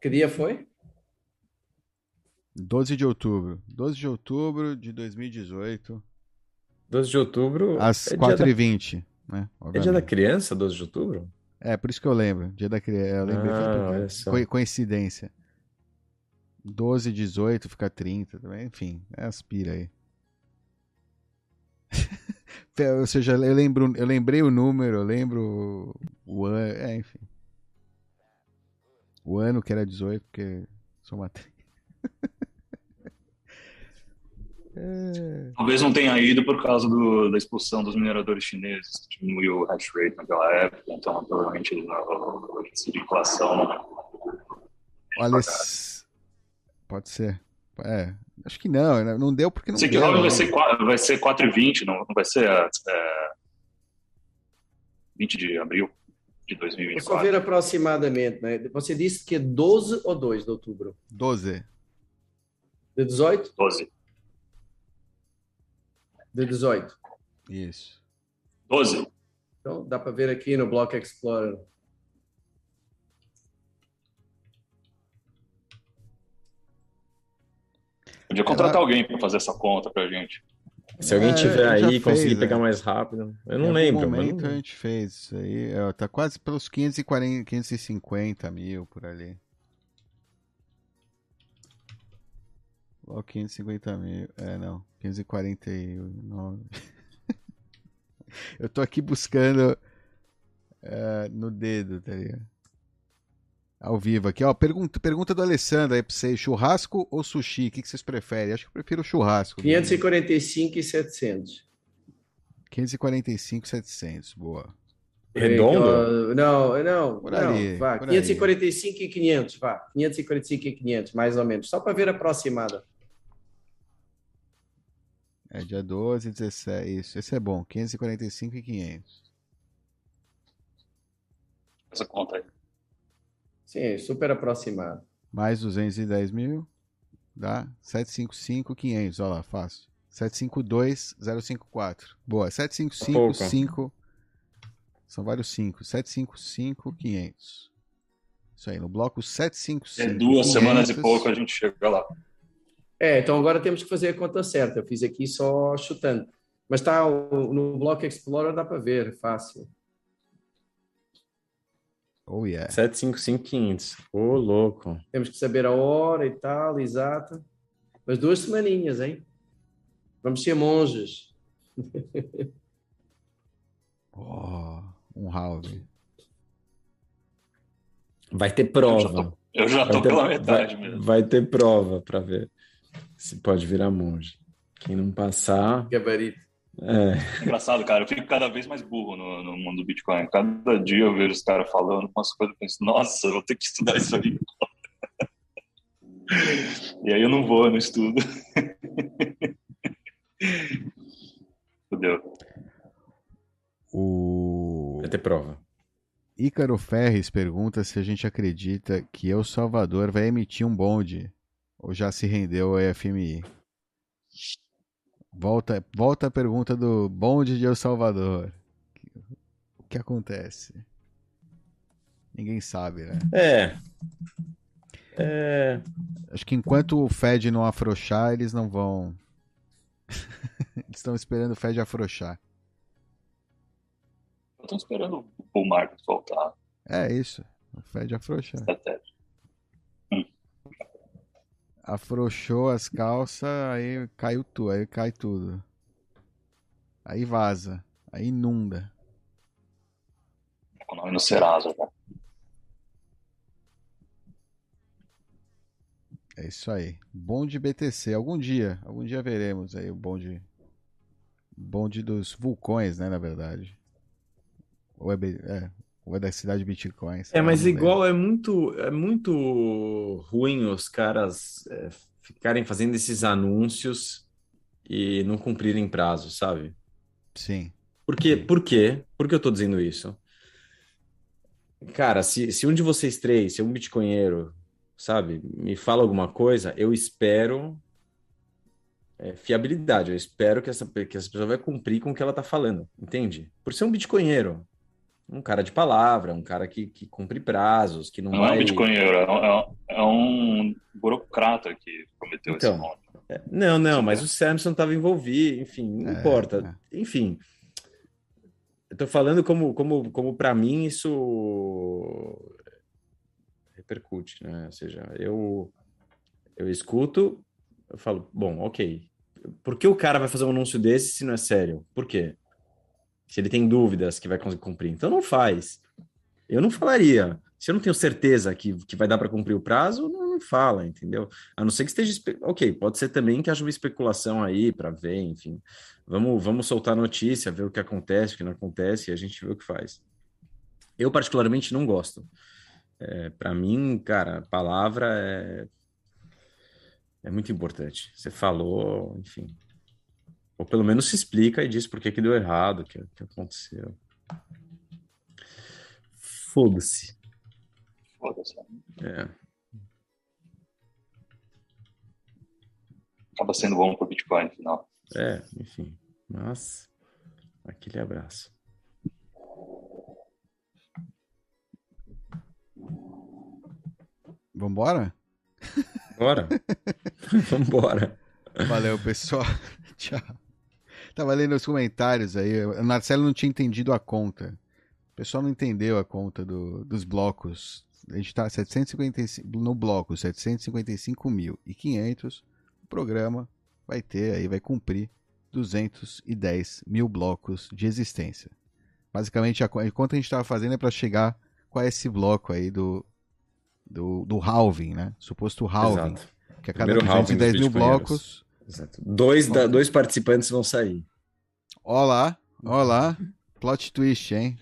Que dia foi? 12 de outubro. 12 de outubro de 2018. 12 de outubro. Às é 4h20, da... né? É dia da criança, 12 de outubro? É, por isso que eu lembro. Dia da criança. Eu lembrei. Ah, foi coincidência. 12, 18, fica 30 também. Enfim, é aspira aí. Ou seja, eu, lembro, eu lembrei o número, eu lembro o ano. É, enfim. O ano que era 18, porque sou matriz. É... Talvez não tenha ido por causa do, da expulsão dos mineradores chineses, diminuiu o hash rate naquela época, então provavelmente de inflação. Né? Olha, pode ser. É, acho que não, né? não deu porque não Sei deu. que vai ser, vai ser 4,20, não, não vai ser é, 20 de abril de 2024. Só ver aproximadamente, né? Você disse que é 12 ou 2 de outubro? 12. De 18? 12 de 18. Isso. 12. Então, dá para ver aqui no Block Explorer. Podia contratar Ela... alguém para fazer essa conta para a gente. Se alguém é, tiver aí e conseguir pegar é. mais rápido. Eu não em lembro. No momento mas... a gente fez isso aí. É, tá quase pelos 540, 550 mil por ali. Ó, 550 mil. É, não. 549. Eu tô aqui buscando uh, no dedo, tá ligado? Ao vivo aqui, ó. Pergunta, pergunta do Alessandro aí pra vocês: churrasco ou sushi? O que, que vocês preferem? Acho que eu prefiro churrasco. 545 né? e 700. 545 e 700, boa. Redondo? Não, não, por não, ali, vá. 545 aí. e 500, vá. 545 e 500, mais ou menos. Só para ver aproximada. É dia 12, 17. Isso, esse é bom. 545 e 500. Essa conta aí. Sim, super aproximado. Mais 210 mil dá 755, 500. Olha lá, fácil. 752, 054. Boa, 755, 5. São vários 5. 755, 500. Isso aí, no bloco 755. Em duas 500, semanas e pouco a gente chega lá. É, então agora temos que fazer a conta certa. Eu fiz aqui só chutando. Mas está no Block Explorer, dá para ver, fácil. Oh, yeah. 75500. Ô, oh, louco. Temos que saber a hora e tal, exato. Mas duas semaninhas, hein? Vamos ser monges. oh, um halve. Vai ter prova. Eu já tô, pela metade vai, mesmo. Vai ter prova para ver se pode virar monge. Quem não passar. Gabarito. É. Engraçado, cara. Eu fico cada vez mais burro no, no mundo do Bitcoin. Cada dia eu vejo os caras falando umas coisas e penso, nossa, vou ter que estudar isso aí. e aí eu não vou, eu não estudo. Fudeu. O... Vai ter prova. Ícaro Ferres pergunta se a gente acredita que El Salvador vai emitir um bonde ou já se rendeu ao FMI. Volta, volta a pergunta do bonde de El Salvador. O que acontece? Ninguém sabe, né? É. é... Acho que enquanto o Fed não afrouxar, eles não vão. eles estão esperando o Fed afrouxar. Estão esperando o bull market voltar. É isso. O Fed afrouxar. Hum. Afrouxou as calças, aí caiu tudo, aí cai tudo. Aí vaza, aí inunda. O nome no Serasa, né? É isso aí. Bonde BTC. Algum dia, algum dia veremos aí o bonde bonde dos vulcões, né, na verdade. Ou é, é, cidade de Bitcoin. É, mas igual é muito, é muito ruim os caras é, ficarem fazendo esses anúncios e não cumprirem prazo, sabe? Sim. Por quê? Por quê? Por que eu tô dizendo isso? Cara, se, se um de vocês três, se um bitcoinheiro, sabe, me fala alguma coisa, eu espero é, fiabilidade. Eu espero que essa, que essa pessoa vai cumprir com o que ela tá falando, entende? Por ser um bitcoinheiro um cara de palavra, um cara que, que cumpre prazos, que não, não vai... é um bitcoinheiro, é um, é um burocrata que prometeu então, esse nome. É, não, não, mas o Samson estava envolvido, enfim, não é, importa. É. Enfim, eu tô falando como, como, como para mim isso repercute, né? Ou seja, eu, eu escuto, eu falo, bom, ok. Por que o cara vai fazer um anúncio desse se não é sério? Por quê? Se ele tem dúvidas que vai conseguir cumprir. Então não faz. Eu não falaria. Se eu não tenho certeza que, que vai dar para cumprir o prazo, não, não, fala, entendeu? A não ser que esteja. Ok, pode ser também que haja uma especulação aí para ver, enfim. Vamos, vamos soltar notícia, ver o que acontece, o que não acontece, e a gente vê o que faz. Eu, particularmente, não gosto. É, para mim, cara, palavra é, é muito importante. Você falou, enfim, ou pelo menos se explica e diz por que, que deu errado, o que, que aconteceu. Foda-se. Foda-se. É. Acaba sendo bom pro Bitcoin no final. É, enfim. Mas, aquele abraço. Vambora? Bora. Vambora. Valeu, pessoal. Tchau. Tava lendo os comentários aí. O Marcelo não tinha entendido a conta. O pessoal não entendeu a conta do, dos blocos. A gente tá 755, no bloco 755.500. O programa vai ter aí, vai cumprir 210 mil blocos de existência. Basicamente, a, a conta a gente estava fazendo é para chegar com esse bloco aí do, do, do halving, né? Suposto halving. Exato. Que a cada Primeiro 210 mil blocos Exato. Dois, da, dois participantes vão sair. Olá, olá. Plot twist, hein?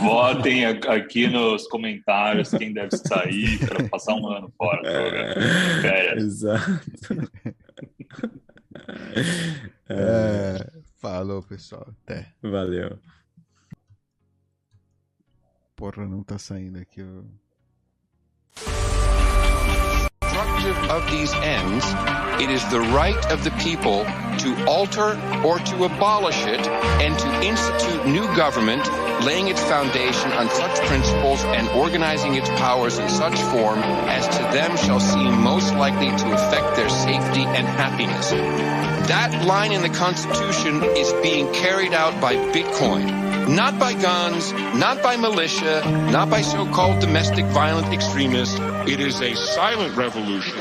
Votem aqui nos comentários quem deve sair para passar um ano fora. É, exato. É, falou, pessoal. Até. Valeu. Porra, não tá saindo aqui. Destructive of these ends, it is the right of the people to alter or to abolish it and to institute new government laying its foundation on such principles and organizing its powers in such form as to them shall seem most likely to affect their safety and happiness. That line in the Constitution is being carried out by Bitcoin. Not by guns, not by militia, not by so-called domestic violent extremists. It is a silent revolution